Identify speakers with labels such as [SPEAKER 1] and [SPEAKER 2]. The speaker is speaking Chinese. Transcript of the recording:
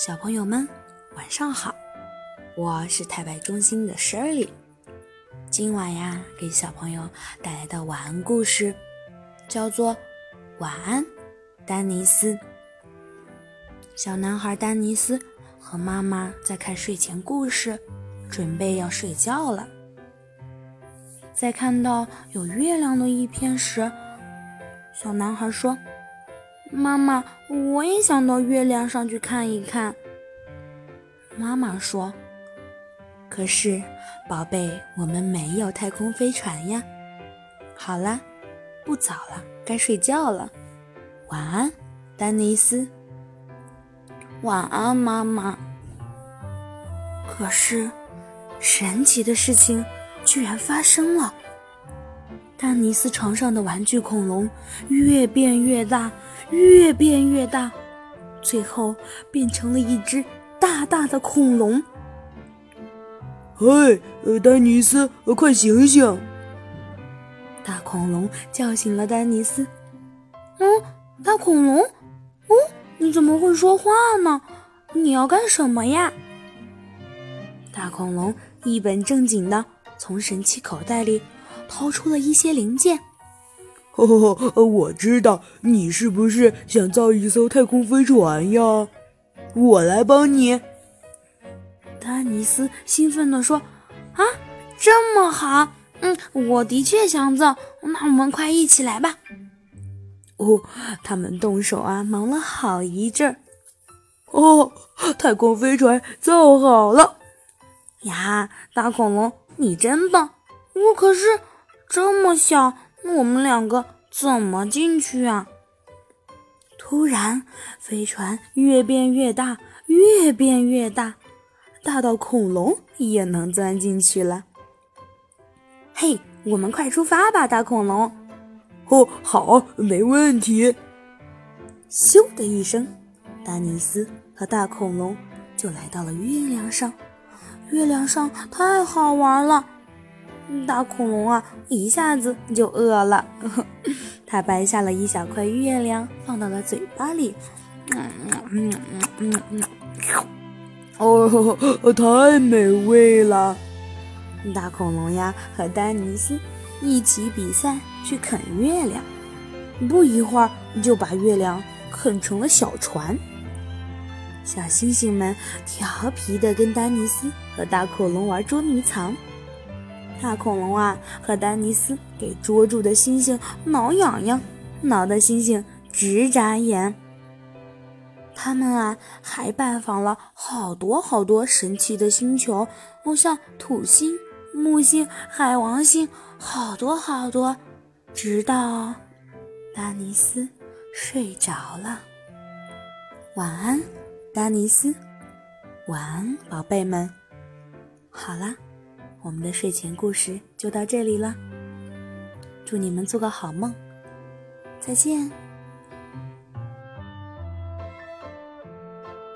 [SPEAKER 1] 小朋友们，晚上好！我是太白中心的 Shirley。今晚呀，给小朋友带来的晚安故事叫做《晚安，丹尼斯》。小男孩丹尼斯和妈妈在看睡前故事，准备要睡觉了。在看到有月亮的一篇时，小男孩说。妈妈，我也想到月亮上去看一看。妈妈说：“可是，宝贝，我们没有太空飞船呀。”好啦，不早了，该睡觉了。晚安，丹尼斯。晚安，妈妈。可是，神奇的事情居然发生了。丹尼斯床上的玩具恐龙越变越大，越变越大，最后变成了一只大大的恐龙。
[SPEAKER 2] 嗨，呃，丹尼斯，快醒醒！
[SPEAKER 1] 大恐龙叫醒了丹尼斯。嗯，大恐龙，嗯，你怎么会说话呢？你要干什么呀？大恐龙一本正经的从神奇口袋里。掏出了一些零件。
[SPEAKER 2] 哦，我知道你是不是想造一艘太空飞船呀？我来帮你。
[SPEAKER 1] 丹尼斯兴奋地说：“啊，这么好！嗯，我的确想造。那我们快一起来吧。”哦，他们动手啊，忙了好一阵儿。
[SPEAKER 2] 哦，太空飞船造好了！
[SPEAKER 1] 呀，大恐龙，你真棒！我可是。这么小，我们两个怎么进去啊？突然，飞船越变越大，越变越大，大到恐龙也能钻进去了。嘿，我们快出发吧，大恐龙！
[SPEAKER 2] 哦，好，没问题。
[SPEAKER 1] 咻的一声，丹尼斯和大恐龙就来到了月亮上。月亮上太好玩了。大恐龙啊，一下子就饿了。他掰下了一小块月亮，放到了嘴巴里。嗯嗯嗯嗯嗯
[SPEAKER 2] 哦，太美味了！
[SPEAKER 1] 大恐龙呀，和丹尼斯一起比赛去啃月亮，不一会儿就把月亮啃成了小船。小星星们调皮地跟丹尼斯和大恐龙玩捉迷藏。大恐龙啊，和丹尼斯给捉住的星星挠痒痒，挠得星星直眨眼。他们啊，还拜访了好多好多神奇的星球，像土星、木星、海王星，好多好多。直到丹尼斯睡着了。晚安，丹尼斯。晚安，宝贝们。好啦。我们的睡前故事就到这里了，祝你们做个好梦，再见。